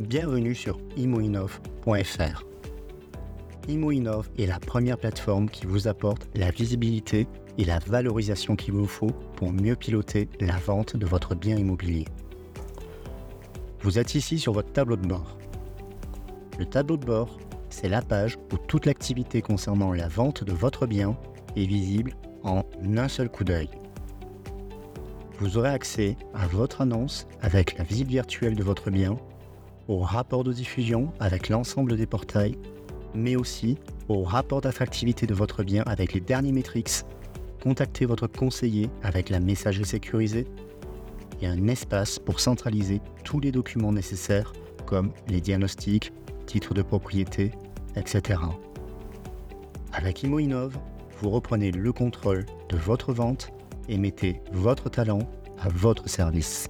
Bienvenue sur imoinov.fr. ImoInnov est la première plateforme qui vous apporte la visibilité et la valorisation qu'il vous faut pour mieux piloter la vente de votre bien immobilier. Vous êtes ici sur votre tableau de bord. Le tableau de bord, c'est la page où toute l'activité concernant la vente de votre bien est visible en un seul coup d'œil. Vous aurez accès à votre annonce avec la visite virtuelle de votre bien au rapport de diffusion avec l'ensemble des portails, mais aussi au rapport d'attractivité de votre bien avec les derniers métriques. Contactez votre conseiller avec la messagerie sécurisée et un espace pour centraliser tous les documents nécessaires comme les diagnostics, titres de propriété, etc. Avec ImoInnov, vous reprenez le contrôle de votre vente et mettez votre talent à votre service.